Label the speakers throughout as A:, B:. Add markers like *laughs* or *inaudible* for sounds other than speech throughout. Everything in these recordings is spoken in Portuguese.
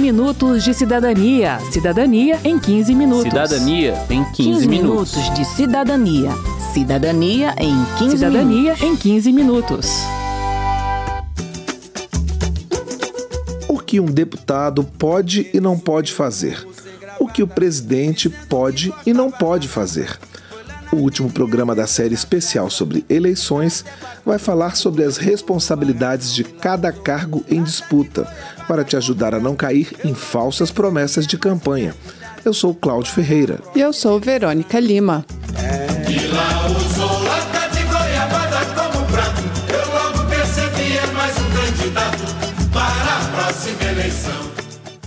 A: minutos de cidadania. Cidadania em 15 minutos.
B: Cidadania em 15, 15 minutos.
C: minutos de cidadania. Cidadania em 15
A: Cidadania
C: minutos.
A: em 15 minutos.
D: O que um deputado pode e não pode fazer? O que o presidente pode e não pode fazer? O último programa da série especial sobre eleições vai falar sobre as responsabilidades de cada cargo em disputa, para te ajudar a não cair em falsas promessas de campanha. Eu sou Cláudio Ferreira.
E: E eu sou Verônica Lima.
F: É mais candidato para a próxima eleição.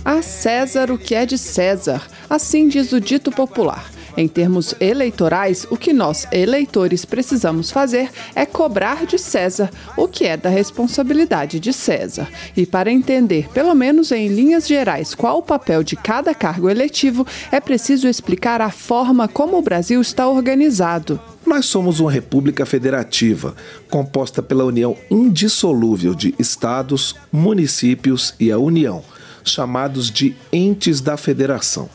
E: A César o que é de César, assim diz o dito popular. Em termos eleitorais, o que nós, eleitores, precisamos fazer é cobrar de César o que é da responsabilidade de César. E para entender, pelo menos em linhas gerais, qual o papel de cada cargo eletivo, é preciso explicar a forma como o Brasil está organizado.
D: Nós somos uma república federativa, composta pela união indissolúvel de estados, municípios e a União, chamados de entes da federação.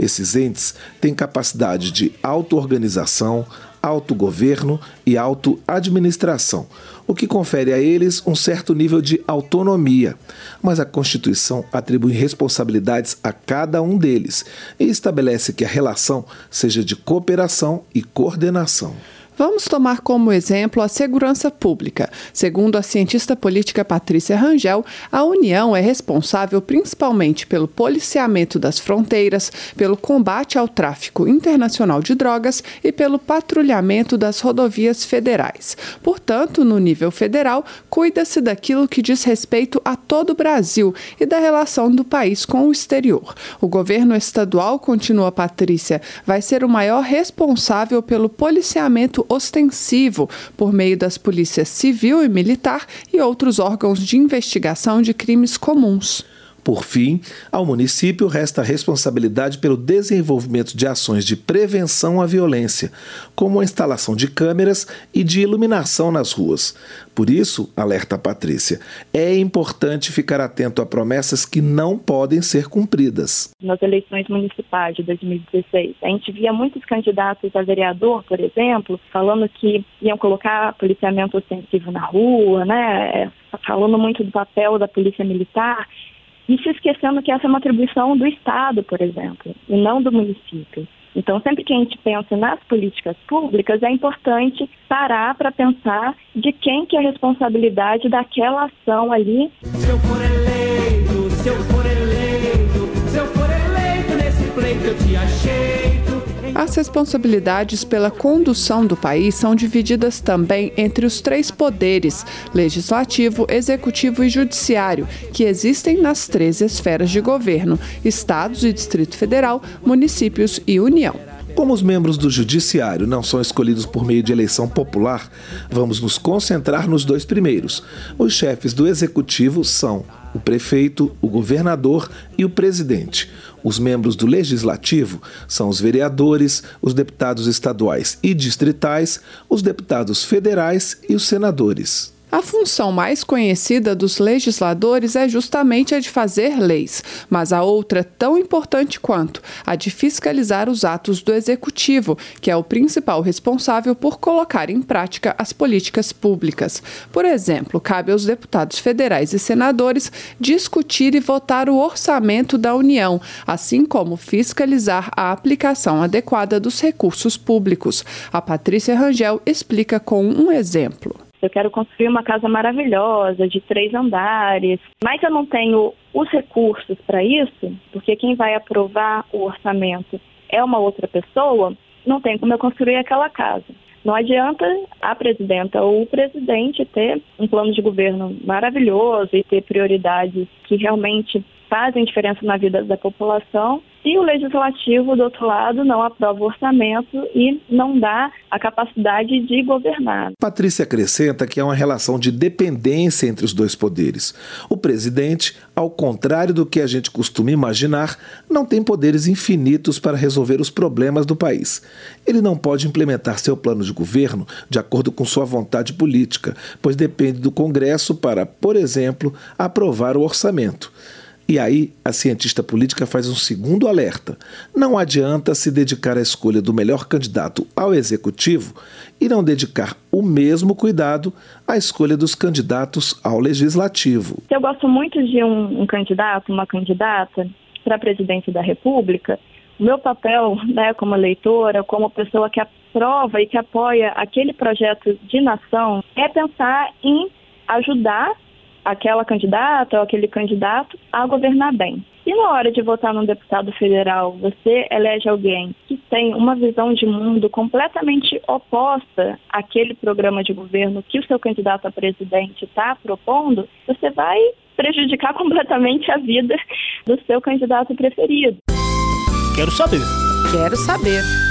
D: Esses entes têm capacidade de auto-organização, autogoverno e auto-administração, o que confere a eles um certo nível de autonomia. Mas a Constituição atribui responsabilidades a cada um deles e estabelece que a relação seja de cooperação e coordenação.
E: Vamos tomar como exemplo a segurança pública. Segundo a cientista política Patrícia Rangel, a União é responsável principalmente pelo policiamento das fronteiras, pelo combate ao tráfico internacional de drogas e pelo patrulhamento das rodovias federais. Portanto, no nível federal, cuida-se daquilo que diz respeito a todo o Brasil e da relação do país com o exterior. O governo estadual, continua Patrícia, vai ser o maior responsável pelo policiamento ostensivo por meio das polícias civil e militar e outros órgãos de investigação de crimes comuns.
D: Por fim, ao município resta a responsabilidade pelo desenvolvimento de ações de prevenção à violência, como a instalação de câmeras e de iluminação nas ruas. Por isso, alerta Patrícia, é importante ficar atento a promessas que não podem ser cumpridas.
G: Nas eleições municipais de 2016, a gente via muitos candidatos a vereador, por exemplo, falando que iam colocar policiamento ostensivo na rua, né? Falando muito do papel da polícia militar e se esquecendo que essa é uma atribuição do Estado, por exemplo, e não do município. Então, sempre que a gente pensa nas políticas públicas, é importante parar para pensar de quem que é a responsabilidade daquela ação ali.
F: Se eu for eleito, se eu for eleito, se eu for eleito nesse pleito eu te acheito.
E: As responsabilidades pela condução do país são divididas também entre os três poderes: legislativo, executivo e judiciário, que existem nas três esferas de governo: estados e Distrito Federal, municípios e União.
D: Como os membros do Judiciário não são escolhidos por meio de eleição popular, vamos nos concentrar nos dois primeiros. Os chefes do Executivo são o prefeito, o governador e o presidente. Os membros do Legislativo são os vereadores, os deputados estaduais e distritais, os deputados federais e os senadores.
E: A função mais conhecida dos legisladores é justamente a de fazer leis, mas a outra, tão importante quanto, a de fiscalizar os atos do executivo, que é o principal responsável por colocar em prática as políticas públicas. Por exemplo, cabe aos deputados federais e senadores discutir e votar o orçamento da União, assim como fiscalizar a aplicação adequada dos recursos públicos. A Patrícia Rangel explica com um exemplo.
G: Eu quero construir uma casa maravilhosa, de três andares, mas eu não tenho os recursos para isso, porque quem vai aprovar o orçamento é uma outra pessoa, não tem como eu construir aquela casa. Não adianta a presidenta ou o presidente ter um plano de governo maravilhoso e ter prioridades que realmente fazem diferença na vida da população se o legislativo, do outro lado, não aprova o orçamento e não dá a capacidade de governar.
D: Patrícia acrescenta que há uma relação de dependência entre os dois poderes. O presidente, ao contrário do que a gente costuma imaginar, não tem poderes infinitos para resolver os problemas do país. Ele não pode implementar seu plano de governo de acordo com sua vontade política, pois depende do Congresso para, por exemplo, aprovar o orçamento. E aí, a cientista política faz um segundo alerta. Não adianta se dedicar à escolha do melhor candidato ao executivo e não dedicar o mesmo cuidado à escolha dos candidatos ao legislativo.
G: Eu gosto muito de um, um candidato, uma candidata para presidente da República. O meu papel, né, como eleitora, como pessoa que aprova e que apoia aquele projeto de nação, é pensar em ajudar aquela candidata ou aquele candidato a governar bem. E na hora de votar num deputado federal, você elege alguém que tem uma visão de mundo completamente oposta àquele programa de governo que o seu candidato a presidente está propondo, você vai prejudicar *laughs* completamente a vida do seu candidato preferido.
B: Quero saber.
C: Quero saber.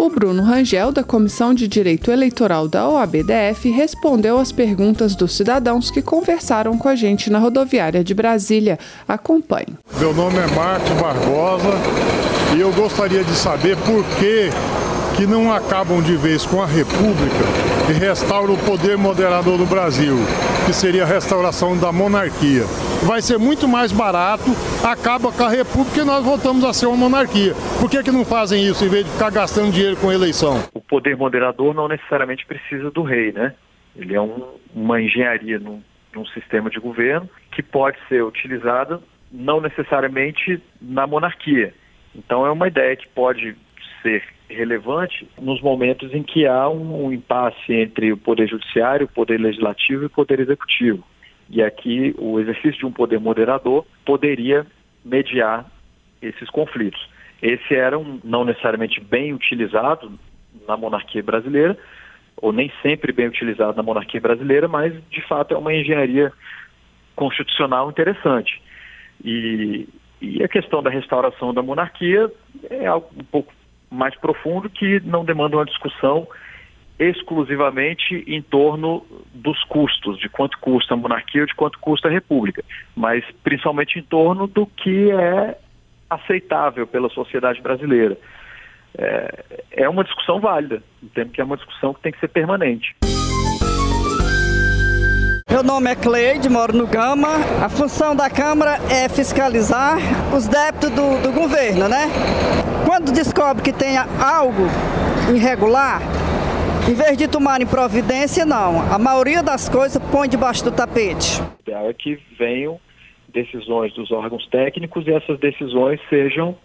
E: O Bruno Rangel, da Comissão de Direito Eleitoral da OABDF, respondeu às perguntas dos cidadãos que conversaram com a gente na rodoviária de Brasília. Acompanhe.
H: Meu nome é Marcos Barbosa e eu gostaria de saber por que, que não acabam de vez com a República e restauram o poder moderador do Brasil, que seria a restauração da monarquia. Vai ser muito mais barato, acaba com a República e nós voltamos a ser uma monarquia. Por que, que não fazem isso em vez de ficar gastando dinheiro com eleição?
I: o poder moderador não necessariamente precisa do rei, né? Ele é um- uma engenharia num, num sistema de governo que pode ser utilizada não necessariamente na monarquia. Então é uma ideia que pode ser relevante nos momentos em que há um, um impasse entre o poder judiciário, o poder legislativo e o poder executivo. E aqui o exercício de um poder moderador poderia mediar esses conflitos. Esse era um não necessariamente bem utilizado na monarquia brasileira, ou nem sempre bem utilizado na monarquia brasileira, mas de fato é uma engenharia constitucional interessante. E, e a questão da restauração da monarquia é algo um pouco mais profundo que não demanda uma discussão exclusivamente em torno dos custos, de quanto custa a monarquia ou de quanto custa a república, mas principalmente em torno do que é aceitável pela sociedade brasileira. É, é uma discussão válida, entendo que é uma discussão que tem que ser permanente.
J: Meu nome é Cleide, moro no Gama. A função da Câmara é fiscalizar os débitos do, do governo, né? Quando descobre que tenha algo irregular, em vez de tomarem providência, não. A maioria das coisas põe debaixo do tapete.
I: O ideal é que venham decisões dos órgãos técnicos e essas decisões sejam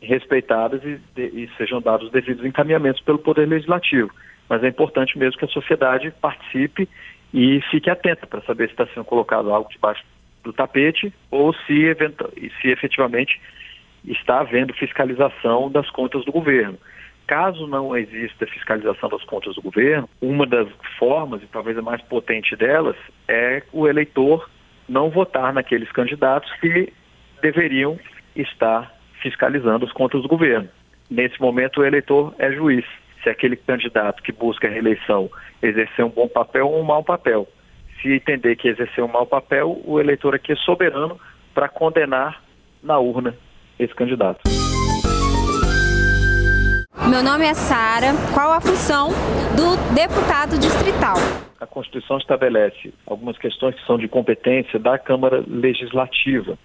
I: respeitadas e, e sejam dados os devidos encaminhamentos pelo Poder Legislativo. Mas é importante mesmo que a sociedade participe e fique atenta para saber se está sendo colocado algo debaixo do tapete ou se, se efetivamente está havendo fiscalização das contas do governo. Caso não exista fiscalização das contas do governo, uma das formas, e talvez a mais potente delas, é o eleitor não votar naqueles candidatos que deveriam estar fiscalizando as contas do governo. Nesse momento, o eleitor é juiz. Se aquele candidato que busca a reeleição exercer um bom papel ou um mau papel. Se entender que exerceu um mau papel, o eleitor aqui é soberano para condenar na urna esse candidato.
K: Meu nome é Sara. Qual a função do deputado distrital?
I: A Constituição estabelece algumas questões que são de competência da Câmara Legislativa.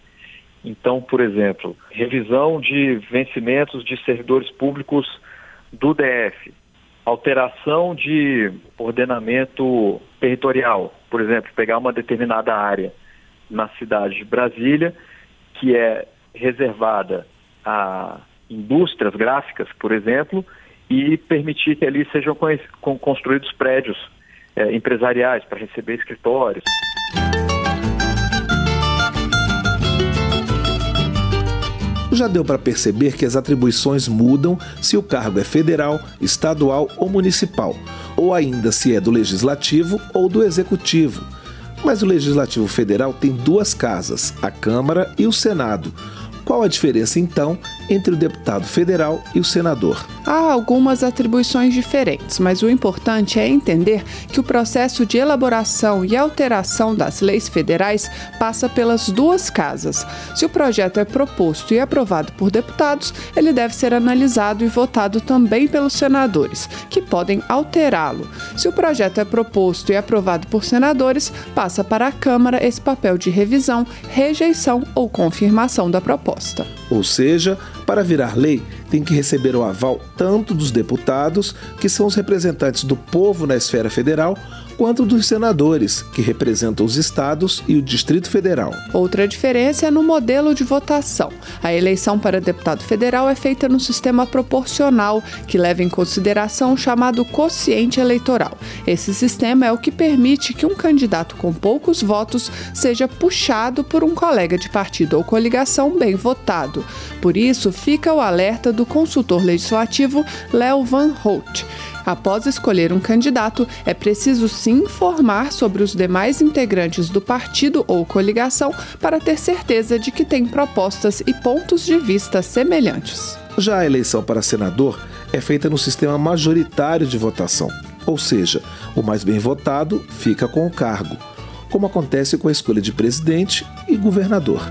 I: Então, por exemplo, revisão de vencimentos de servidores públicos do DF, alteração de ordenamento territorial, por exemplo, pegar uma determinada área na cidade de Brasília que é reservada a indústrias gráficas, por exemplo, e permitir que ali sejam construídos prédios eh, empresariais para receber escritórios.
D: Já deu para perceber que as atribuições mudam se o cargo é federal, estadual ou municipal, ou ainda se é do legislativo ou do executivo. Mas o legislativo federal tem duas casas, a Câmara e o Senado. Qual a diferença, então, entre o deputado federal e o senador?
E: Há algumas atribuições diferentes, mas o importante é entender que o processo de elaboração e alteração das leis federais passa pelas duas casas. Se o projeto é proposto e aprovado por deputados, ele deve ser analisado e votado também pelos senadores, que podem alterá-lo. Se o projeto é proposto e aprovado por senadores, passa para a Câmara esse papel de revisão, rejeição ou confirmação da proposta proposta.
D: Ou seja, para virar lei, tem que receber o aval tanto dos deputados, que são os representantes do povo na esfera federal, quanto dos senadores, que representam os estados e o Distrito Federal.
E: Outra diferença é no modelo de votação. A eleição para deputado federal é feita no sistema proporcional, que leva em consideração o chamado quociente eleitoral. Esse sistema é o que permite que um candidato com poucos votos seja puxado por um colega de partido ou coligação bem votado. Por isso, fica o alerta do consultor legislativo Léo Van Holt. Após escolher um candidato, é preciso se informar sobre os demais integrantes do partido ou coligação para ter certeza de que tem propostas e pontos de vista semelhantes.
D: Já a eleição para senador é feita no sistema majoritário de votação, ou seja, o mais bem votado fica com o cargo, como acontece com a escolha de presidente e governador.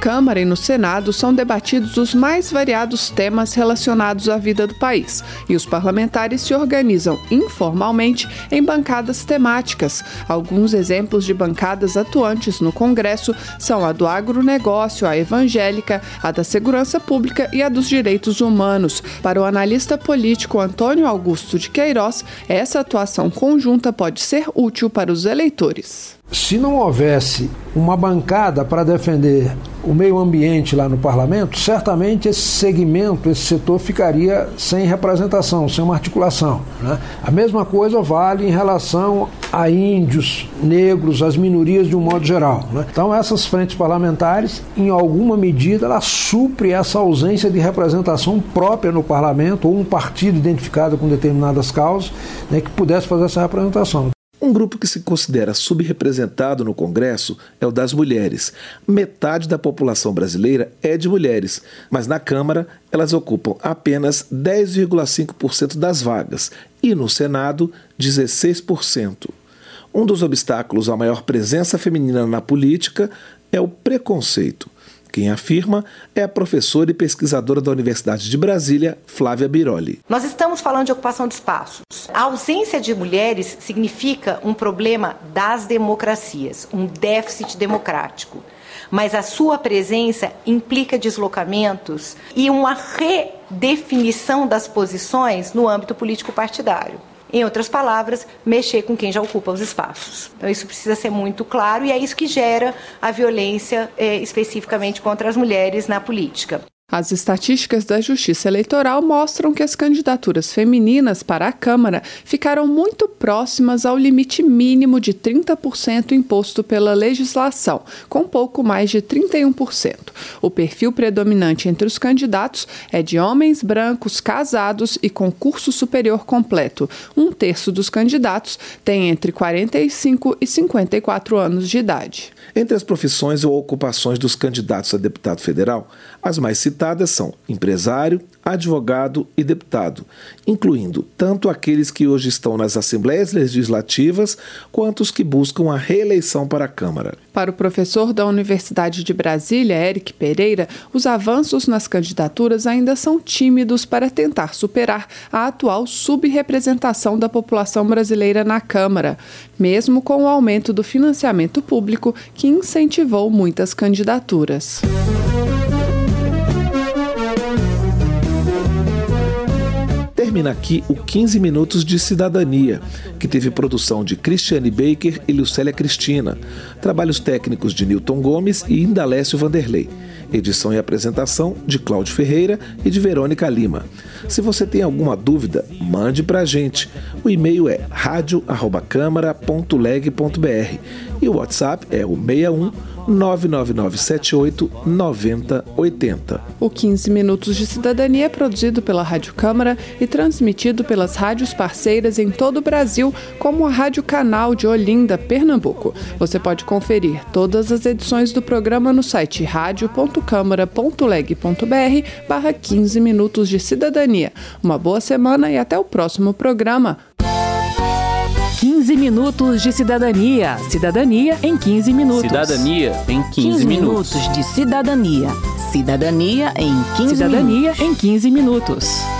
E: Câmara e no Senado são debatidos os mais variados temas relacionados à vida do país, e os parlamentares se organizam informalmente em bancadas temáticas. Alguns exemplos de bancadas atuantes no Congresso são a do agronegócio, a evangélica, a da segurança pública e a dos direitos humanos. Para o analista político Antônio Augusto de Queiroz, essa atuação conjunta pode ser útil para os eleitores
L: se não houvesse uma bancada para defender o meio ambiente lá no parlamento, certamente esse segmento, esse setor ficaria sem representação, sem uma articulação. Né? A mesma coisa vale em relação a índios, negros, as minorias de um modo geral. Né? Então, essas frentes parlamentares, em alguma medida, ela supre essa ausência de representação própria no parlamento ou um partido identificado com determinadas causas né, que pudesse fazer essa representação.
D: Um grupo que se considera subrepresentado no Congresso é o das mulheres. Metade da população brasileira é de mulheres, mas na Câmara elas ocupam apenas 10,5% das vagas e no Senado 16%. Um dos obstáculos à maior presença feminina na política é o preconceito. Quem afirma é a professora e pesquisadora da Universidade de Brasília, Flávia Biroli.
M: Nós estamos falando de ocupação de espaços. A ausência de mulheres significa um problema das democracias, um déficit democrático. Mas a sua presença implica deslocamentos e uma redefinição das posições no âmbito político partidário. Em outras palavras, mexer com quem já ocupa os espaços. Então, isso precisa ser muito claro e é isso que gera a violência eh, especificamente contra as mulheres na política.
E: As estatísticas da Justiça Eleitoral mostram que as candidaturas femininas para a Câmara ficaram muito próximas ao limite mínimo de 30% imposto pela legislação, com pouco mais de 31%. O perfil predominante entre os candidatos é de homens brancos casados e com curso superior completo. Um terço dos candidatos tem entre 45 e 54 anos de idade.
D: Entre as profissões ou ocupações dos candidatos a deputado federal, as mais citadas são empresário, advogado e deputado, incluindo tanto aqueles que hoje estão nas assembleias legislativas quanto os que buscam a reeleição para a Câmara.
E: Para o professor da Universidade de Brasília, Eric Pereira, os avanços nas candidaturas ainda são tímidos para tentar superar a atual subrepresentação da população brasileira na Câmara, mesmo com o aumento do financiamento público que incentivou muitas candidaturas.
D: Termina aqui o 15 Minutos de Cidadania, que teve produção de Cristiane Baker e Lucélia Cristina, trabalhos técnicos de Newton Gomes e Indalécio Vanderlei, edição e apresentação de Cláudio Ferreira e de Verônica Lima. Se você tem alguma dúvida, mande para a gente. O e-mail é radio@câmara.leg.br e o WhatsApp é o 61 99978 9080.
E: O 15 Minutos de Cidadania é produzido pela Rádio Câmara e transmitido pelas rádios parceiras em todo o Brasil, como a Rádio Canal de Olinda, Pernambuco. Você pode conferir todas as edições do programa no site radio.câmara.leg.br barra 15 Minutos de Cidadania. Uma boa semana e até o próximo programa.
A: 15 minutos de cidadania. Cidadania em 15 minutos.
B: Cidadania em 15,
C: 15
B: minutos.
C: minutos de cidadania. Cidadania em 15
A: Cidadania
C: minutos.
A: em 15 minutos.